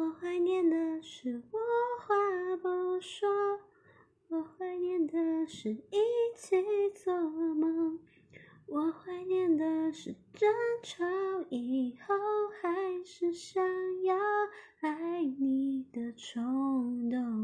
我怀念的是无话不说我怀念的是一起做梦我怀念的是争吵以后还是想要爱你的冲动。